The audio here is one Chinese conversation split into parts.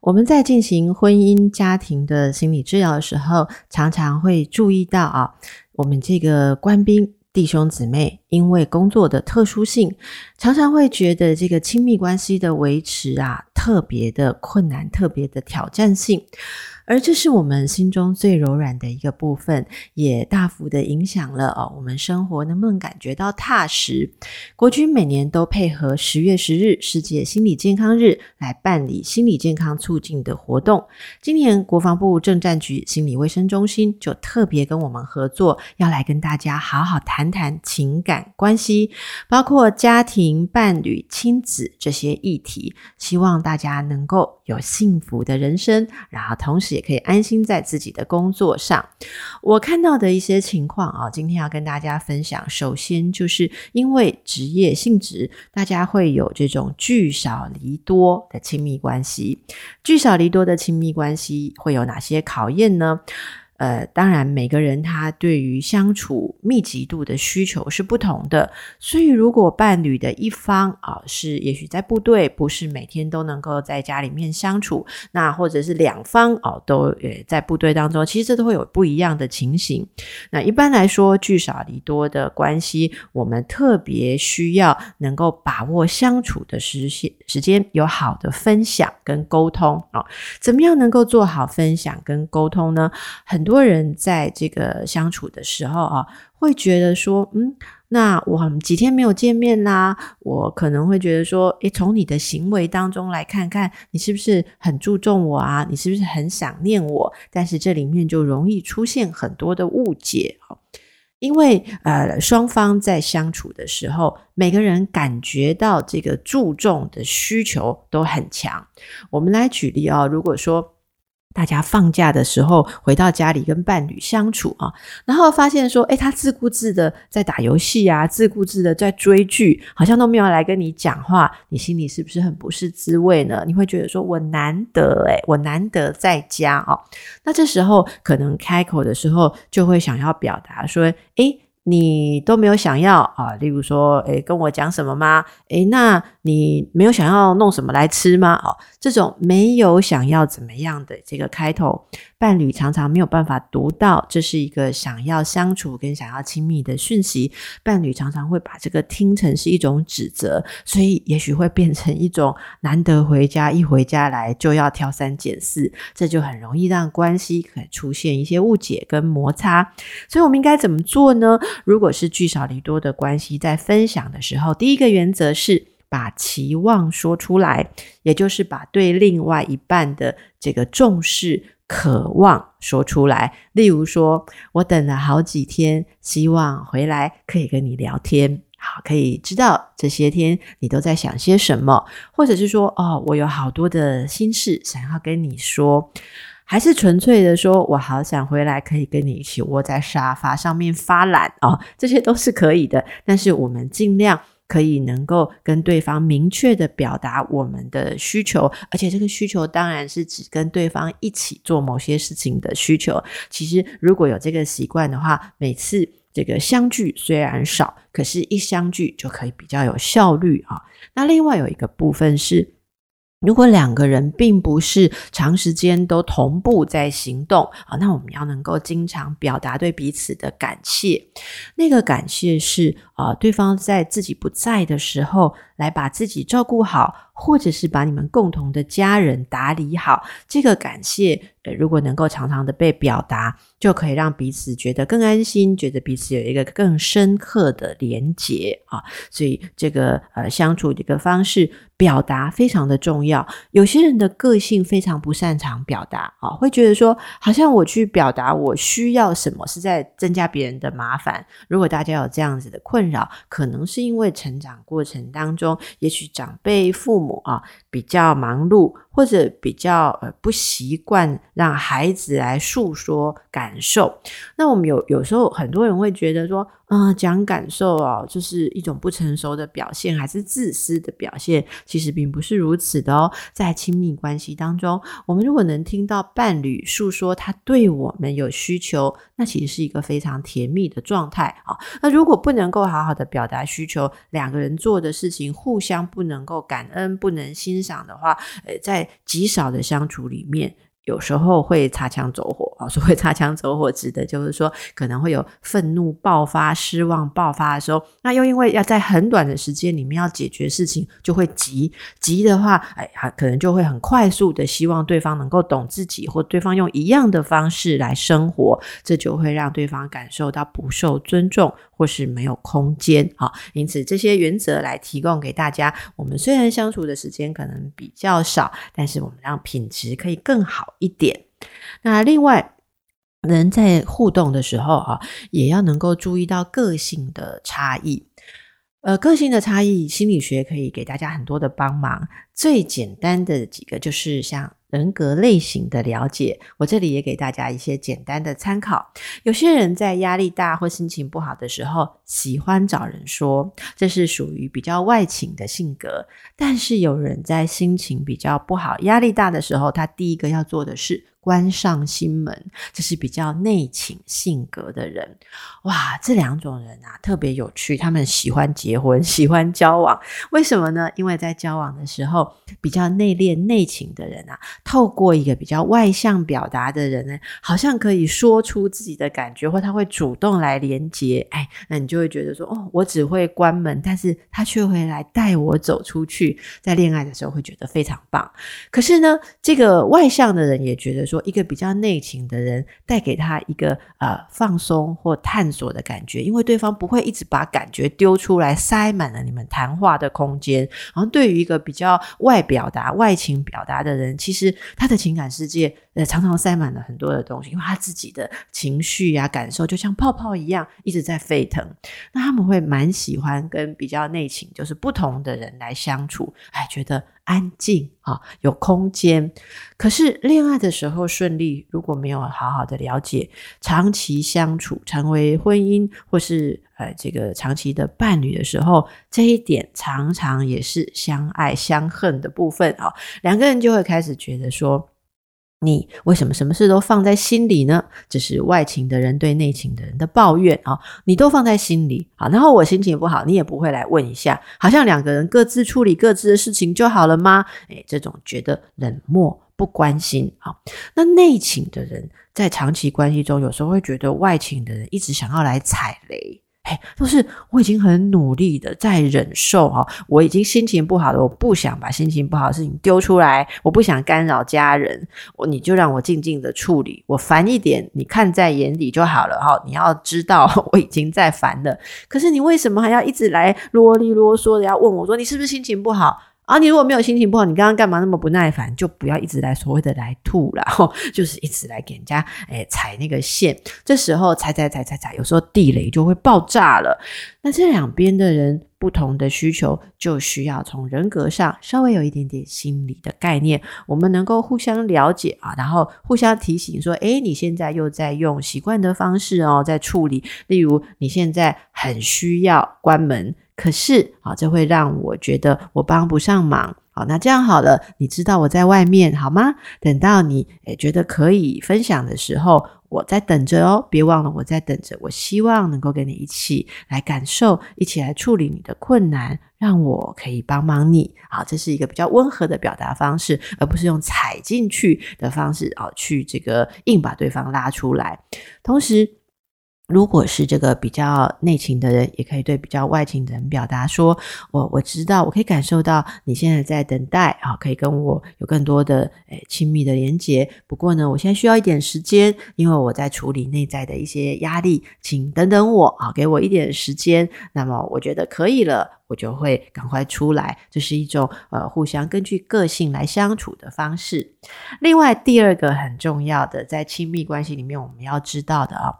我们在进行婚姻家庭的心理治疗的时候，常常会注意到啊，我们这个官兵弟兄姊妹，因为工作的特殊性，常常会觉得这个亲密关系的维持啊，特别的困难，特别的挑战性。而这是我们心中最柔软的一个部分，也大幅的影响了哦，我们生活能不能感觉到踏实？国军每年都配合十月十日世界心理健康日来办理心理健康促进的活动。今年国防部政战局心理卫生中心就特别跟我们合作，要来跟大家好好谈谈情感关系，包括家庭、伴侣、亲子这些议题，希望大家能够有幸福的人生，然后同时。也可以安心在自己的工作上。我看到的一些情况啊，今天要跟大家分享。首先，就是因为职业性质，大家会有这种聚少离多的亲密关系。聚少离多的亲密关系会有哪些考验呢？呃，当然，每个人他对于相处密集度的需求是不同的，所以如果伴侣的一方啊、是也许在部队，不是每天都能够在家里面相处，那或者是两方哦、都呃在部队当中，其实这都会有不一样的情形。那一般来说，聚少离多的关系，我们特别需要能够把握相处的时，时间有好的分享跟沟通啊、怎么样能够做好分享跟沟通呢？很。很多人在这个相处的时候啊，会觉得说，嗯，那我们几天没有见面啦，我可能会觉得说，诶，从你的行为当中来看看，你是不是很注重我啊？你是不是很想念我？但是这里面就容易出现很多的误解，因为呃，双方在相处的时候，每个人感觉到这个注重的需求都很强。我们来举例啊，如果说。大家放假的时候回到家里跟伴侣相处啊，然后发现说，诶，他自顾自的在打游戏啊，自顾自的在追剧，好像都没有来跟你讲话，你心里是不是很不是滋味呢？你会觉得说，我难得诶，我难得在家哦。那这时候可能开口的时候就会想要表达说，诶。你都没有想要啊，例如说，诶，跟我讲什么吗？诶，那你没有想要弄什么来吃吗？哦，这种没有想要怎么样的这个开头，伴侣常常没有办法读到，这是一个想要相处跟想要亲密的讯息。伴侣常常会把这个听成是一种指责，所以也许会变成一种难得回家，一回家来就要挑三拣四，这就很容易让关系可能出现一些误解跟摩擦。所以我们应该怎么做呢？如果是聚少离多的关系，在分享的时候，第一个原则是把期望说出来，也就是把对另外一半的这个重视、渴望说出来。例如说，我等了好几天，希望回来可以跟你聊天，好，可以知道这些天你都在想些什么，或者是说，哦，我有好多的心事想要跟你说。还是纯粹的说，我好想回来，可以跟你一起窝在沙发上面发懒哦，这些都是可以的。但是我们尽量可以能够跟对方明确的表达我们的需求，而且这个需求当然是指跟对方一起做某些事情的需求。其实如果有这个习惯的话，每次这个相聚虽然少，可是一相聚就可以比较有效率啊。那另外有一个部分是。如果两个人并不是长时间都同步在行动啊，那我们要能够经常表达对彼此的感谢。那个感谢是啊，对方在自己不在的时候，来把自己照顾好，或者是把你们共同的家人打理好。这个感谢，呃，如果能够常常的被表达，就可以让彼此觉得更安心，觉得彼此有一个更深刻的连结啊。所以这个呃相处的一个方式，表达非常的重要。有些人的个性非常不擅长表达啊，会觉得说好像我去表达我需要什么，是在增加别人的麻烦。如果大家有这样子的困扰，可能是因为成长过程当中。也许长辈、父母啊比较忙碌，或者比较呃不习惯让孩子来诉说感受。那我们有有时候很多人会觉得说，啊、讲感受哦，就是一种不成熟的表现，还是自私的表现？其实并不是如此的哦。在亲密关系当中，我们如果能听到伴侣诉说他对我们有需求，那其实是一个非常甜蜜的状态啊。那如果不能够好好的表达需求，两个人做的事情互相不能够感恩、不能欣赏的话，呃，在极少的相处里面。有时候会擦枪走火啊，所谓擦枪走火，指的就是说可能会有愤怒爆发、失望爆发的时候，那又因为要在很短的时间里面要解决事情，就会急。急的话，哎，可能就会很快速的希望对方能够懂自己，或对方用一样的方式来生活，这就会让对方感受到不受尊重。或是没有空间，好，因此这些原则来提供给大家。我们虽然相处的时间可能比较少，但是我们让品质可以更好一点。那另外，人在互动的时候啊，也要能够注意到个性的差异。呃，个性的差异，心理学可以给大家很多的帮忙。最简单的几个就是像人格类型的了解，我这里也给大家一些简单的参考。有些人在压力大或心情不好的时候，喜欢找人说，这是属于比较外倾的性格。但是有人在心情比较不好、压力大的时候，他第一个要做的是关上心门，这是比较内倾性格的人。哇，这两种人啊，特别有趣，他们喜欢结婚，喜欢交往，为什么呢？因为在交往的时候。比较内敛内倾的人啊，透过一个比较外向表达的人呢，好像可以说出自己的感觉，或他会主动来连接。哎，那你就会觉得说，哦，我只会关门，但是他却会来带我走出去。在恋爱的时候会觉得非常棒。可是呢，这个外向的人也觉得说，一个比较内情的人带给他一个呃放松或探索的感觉，因为对方不会一直把感觉丢出来，塞满了你们谈话的空间。然后对于一个比较外表达、外情表达的人，其实他的情感世界呃常常塞满了很多的东西，因为他自己的情绪呀、感受就像泡泡一样一直在沸腾。那他们会蛮喜欢跟比较内情，就是不同的人来相处，哎，觉得安静啊，有空间。可是恋爱的时候顺利，如果没有好好的了解，长期相处成为婚姻或是。呃，这个长期的伴侣的时候，这一点常常也是相爱相恨的部分啊、两个人就会开始觉得说，你为什么什么事都放在心里呢？这是外情的人对内情的人的抱怨啊、你都放在心里啊，然后我心情不好，你也不会来问一下，好像两个人各自处理各自的事情就好了吗？诶，这种觉得冷漠不关心啊、那内情的人在长期关系中，有时候会觉得外情的人一直想要来踩雷。哎，都是我已经很努力的在忍受哈，我已经心情不好了，我不想把心情不好的事情丢出来，我不想干扰家人，我你就让我静静的处理，我烦一点，你看在眼里就好了哈。你要知道我已经在烦了，可是你为什么还要一直来啰里啰嗦的要问我说，你是不是心情不好？啊，你如果没有心情不好，你刚刚干嘛那么不耐烦？就不要一直来所谓的来吐了，吼，就是一直来给人家诶踩那个线。这时候踩踩踩踩踩，有时候地雷就会爆炸了。那这两边的人不同的需求，就需要从人格上稍微有一点点心理的概念，我们能够互相了解啊，然后互相提醒说，诶，你现在又在用习惯的方式哦，在处理。例如，你现在很需要关门。可是，好，这会让我觉得我帮不上忙。好，那这样好了，你知道我在外面好吗？等到你诶觉得可以分享的时候，我在等着哦。别忘了我在等着。我希望能够跟你一起来感受，一起来处理你的困难，让我可以帮忙你。好，这是一个比较温和的表达方式，而不是用踩进去的方式啊，去这个硬把对方拉出来。同时，如果是这个比较内情的人，也可以对比较外情的人表达说：“我我知道，我可以感受到你现在在等待啊，可以跟我有更多的诶亲密的连接。不过呢，我现在需要一点时间，因为我在处理内在的一些压力，请等等我啊，给我一点时间。那么我觉得可以了。”我就会赶快出来，这是一种呃互相根据个性来相处的方式。另外，第二个很重要的，在亲密关系里面我们要知道的啊、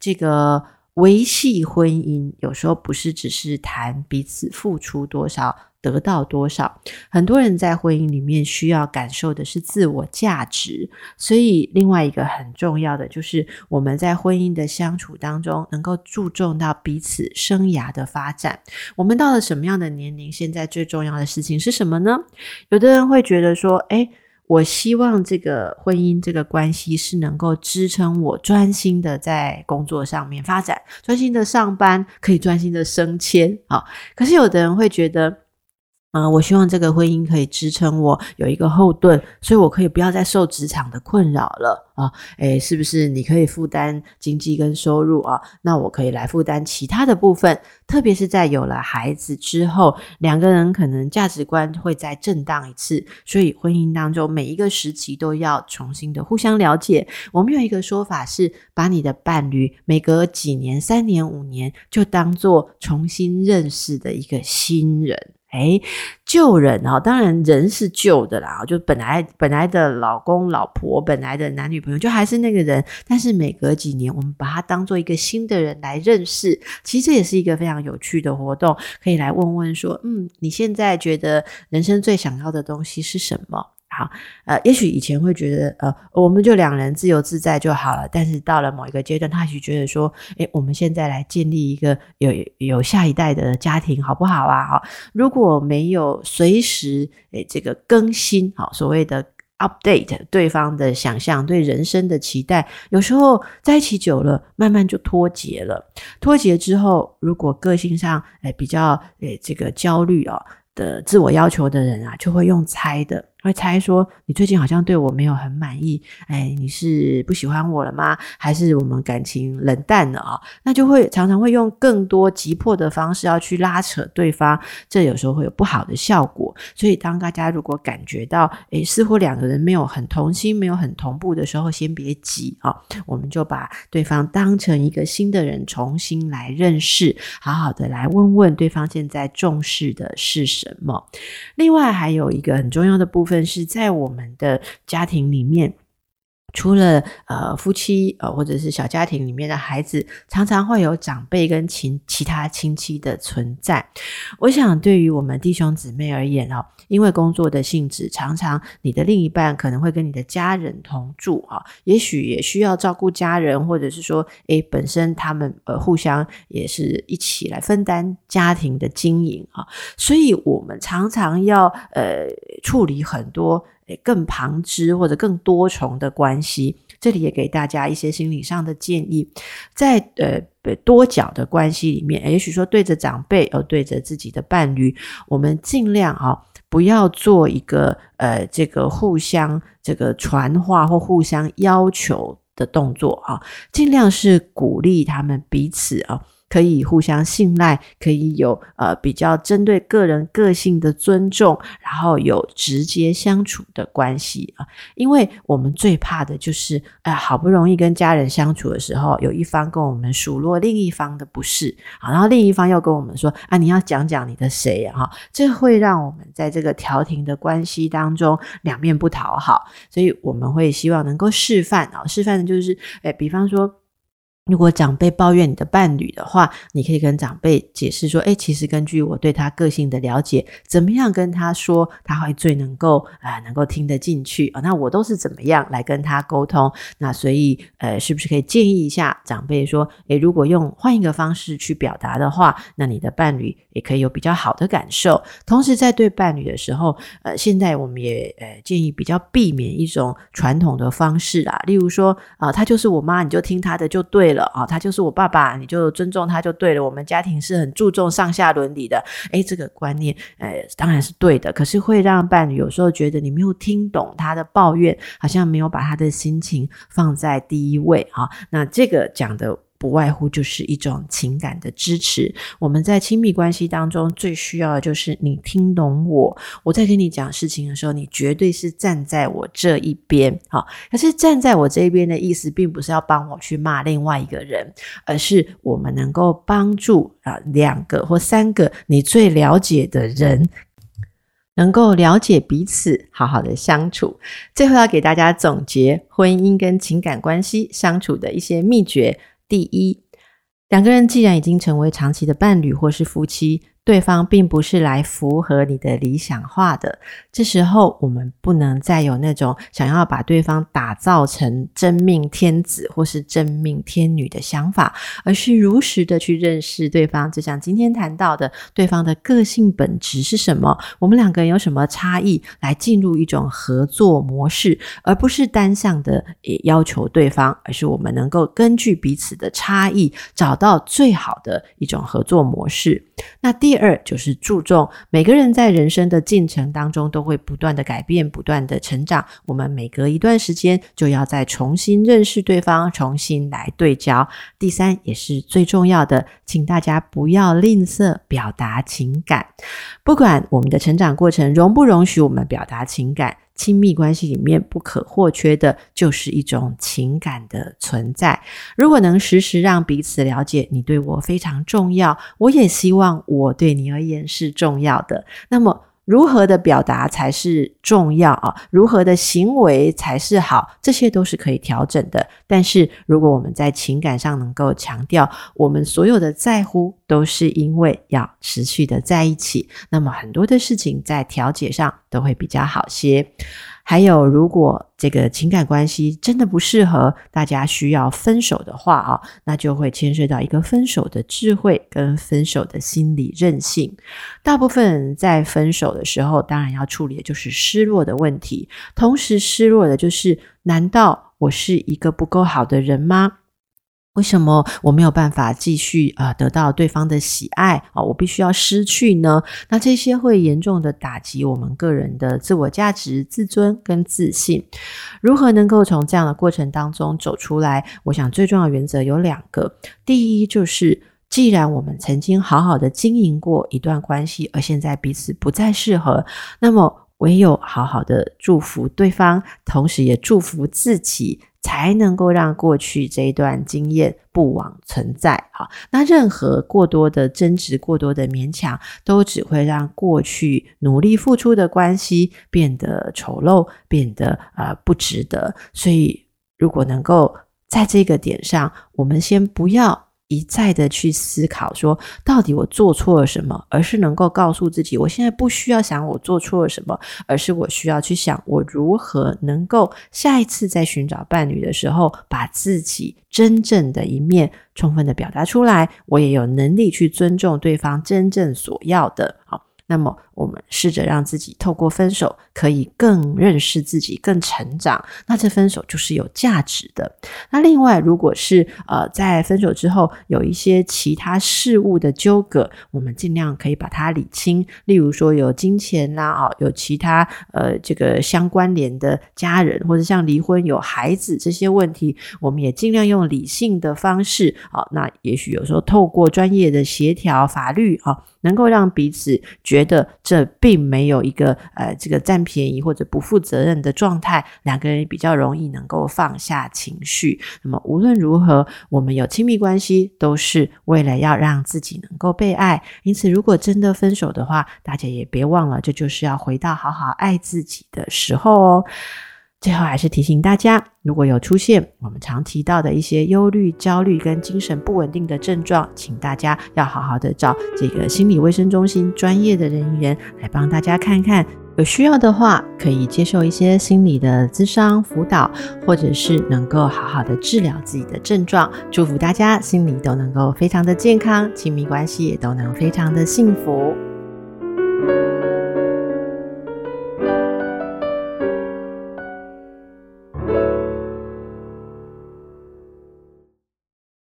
这个维系婚姻有时候不是只是谈彼此付出多少。得到多少。很多人在婚姻里面需要感受的是自我价值，所以另外一个很重要的就是我们在婚姻的相处当中，能够注重到彼此生涯的发展。我们到了什么样的年龄，现在最重要的事情是什么呢？有的人会觉得说，诶，我希望这个婚姻这个关系是能够支撑我专心的在工作上面发展，专心的上班，可以专心的升迁啊。可是有的人会觉得，啊、我希望这个婚姻可以支撑我有一个后盾，所以我可以不要再受职场的困扰了啊！诶，是不是你可以负担经济跟收入啊？那我可以来负担其他的部分，特别是在有了孩子之后，两个人可能价值观会再震荡一次，所以婚姻当中每一个时期都要重新的互相了解。我们有一个说法是，把你的伴侣每隔几年、三年、五年，就当做重新认识的一个新人。哎，旧人啊，当然人是旧的啦，就本来本来的老公老婆，本来的男女朋友就还是那个人，但是每隔几年，我们把他当做一个新的人来认识，其实这也是一个非常有趣的活动，可以来问问说，嗯，你现在觉得人生最想要的东西是什么？好，呃，也许以前会觉得，呃，我们就两人自由自在就好了。但是到了某一个阶段，他就觉得说，诶，我们现在来建立一个有有下一代的家庭，好不好啊？哈，如果没有随时诶这个更新，好，所谓的 update 对方的想象，对人生的期待，有时候在一起久了，慢慢就脱节了。脱节之后，如果个性上诶比较诶这个焦虑啊的自我要求的人啊，就会用猜的。会猜说你最近好像对我没有很满意，哎，你是不喜欢我了吗？还是我们感情冷淡了啊？那就会常常会用更多急迫的方式要去拉扯对方，这有时候会有不好的效果。所以当大家如果感觉到，哎，似乎两个人没有很同心，没有很同步的时候，先别急啊，我们就把对方当成一个新的人，重新来认识，好好的来问问对方现在重视的是什么。另外还有一个很重要的部分。分是在我们的家庭里面，除了呃夫妻呃或者是小家庭里面的孩子，常常会有长辈跟亲其他亲戚的存在。我想对于我们弟兄姊妹而言哦，因为工作的性质，常常你的另一半可能会跟你的家人同住啊，也许也需要照顾家人，或者是说，诶，本身他们呃互相也是一起来分担家庭的经营啊，所以我们常常要呃处理很多。更旁支或者更多重的关系，这里也给大家一些心理上的建议，在呃多角的关系里面，也许说对着长辈，呃对着自己的伴侣，我们尽量啊不要做一个呃这个互相这个传话或互相要求的动作啊，尽量是鼓励他们彼此啊。可以互相信赖，可以有呃比较针对个人个性的尊重，然后有直接相处的关系啊。因为我们最怕的就是，哎、呃，好不容易跟家人相处的时候，有一方跟我们数落另一方的不是，好，然后另一方又跟我们说啊，你要讲讲你的谁啊？哈，这会让我们在这个调停的关系当中两面不讨好，所以我们会希望能够示范啊，示范的就是，哎，比方说。如果长辈抱怨你的伴侣的话，你可以跟长辈解释说：“诶，其实根据我对他个性的了解，怎么样跟他说，他会最能够啊、能够听得进去啊、那我都是怎么样来跟他沟通？那所以呃，是不是可以建议一下长辈说：诶，如果用换一个方式去表达的话，那你的伴侣也可以有比较好的感受。同时，在对伴侣的时候，呃，现在我们也呃建议比较避免一种传统的方式啊，例如说啊、呃，他就是我妈，你就听他的就对了。”啊，他就是我爸爸，你就尊重他就对了。我们家庭是很注重上下伦理的，诶，这个观念，呃，当然是对的。可是会让伴侣有时候觉得你没有听懂他的抱怨，好像没有把他的心情放在第一位啊。那这个讲的。不外乎就是一种情感的支持。我们在亲密关系当中最需要的就是你听懂我，我在跟你讲事情的时候，你绝对是站在我这一边。好，可是站在我这一边的意思，并不是要帮我去骂另外一个人，而是我们能够帮助啊两个或三个你最了解的人，能够了解彼此，好好的相处。最后要给大家总结婚姻跟情感关系相处的一些秘诀。第一，两个人既然已经成为长期的伴侣或是夫妻，对方并不是来符合你的理想化的。这时候，我们不能再有那种想要把对方打造成真命天子或是真命天女的想法，而是如实的去认识对方。就像今天谈到的，对方的个性本质是什么？我们两个人有什么差异？来进入一种合作模式，而不是单向的也要求对方，而是我们能够根据彼此的差异，找到最好的一种合作模式。那第第二就是注重每个人在人生的进程当中都会不断的改变，不断的成长。我们每隔一段时间就要再重新认识对方，重新来对焦。第三也是最重要的，请大家不要吝啬表达情感。不管我们的成长过程容不容许我们表达情感。亲密关系里面不可或缺的就是一种情感的存在。如果能时时让彼此了解你对我非常重要，我也希望我对你而言是重要的，那么。如何的表达才是重要啊？如何的行为才是好？这些都是可以调整的。但是，如果我们在情感上能够强调，我们所有的在乎都是因为要持续的在一起，那么很多的事情在调解上都会比较好些。还有，如果这个情感关系真的不适合，大家需要分手的话啊，那就会牵涉到一个分手的智慧跟分手的心理韧性。大部分在分手的时候，当然要处理的就是失落的问题，同时失落的就是，难道我是一个不够好的人吗？为什么我没有办法继续啊、得到对方的喜爱啊、我必须要失去呢？那这些会严重的打击我们个人的自我价值、自尊跟自信。如何能够从这样的过程当中走出来？我想最重要的原则有两个。第一就是，既然我们曾经好好的经营过一段关系，而现在彼此不再适合，那么唯有好好的祝福对方，同时也祝福自己。才能够让过去这一段经验不枉存在。好，那任何过多的争执、过多的勉强，都只会让过去努力付出的关系变得丑陋，变得呃不值得。所以，如果能够在这个点上，我们先不要。一再的去思考，说到底我做错了什么，而是能够告诉自己，我现在不需要想我做错了什么，而是我需要去想我如何能够下一次在寻找伴侣的时候，把自己真正的一面充分的表达出来，我也有能力去尊重对方真正所要的。好。那么，我们试着让自己透过分手，可以更认识自己，更成长。那这分手就是有价值的。那另外，如果是呃，在分手之后有一些其他事物的纠葛，我们尽量可以把它理清。例如说，有金钱啦，啊，有其他呃这个相关联的家人，或者像离婚、有孩子这些问题，我们也尽量用理性的方式啊。那也许有时候透过专业的协调、法律啊。能够让彼此觉觉得这并没有一个呃这个占便宜或者不负责任的状态，两个人比较容易能够放下情绪。那么无论如何，我们有亲密关系都是为了要让自己能够被爱。因此，如果真的分手的话，大家也别忘了，这就是要回到好好爱自己的时候哦。最后还是提醒大家，如果有出现我们常提到的一些忧虑、焦虑跟精神不稳定的症状，请大家要好好的找这个心理卫生中心专业的人员来帮大家看看。有需要的话，可以接受一些心理的咨商辅导，或者是能够好好的治疗自己的症状。祝福大家心里都能够非常的健康，亲密关系也都能非常的幸福。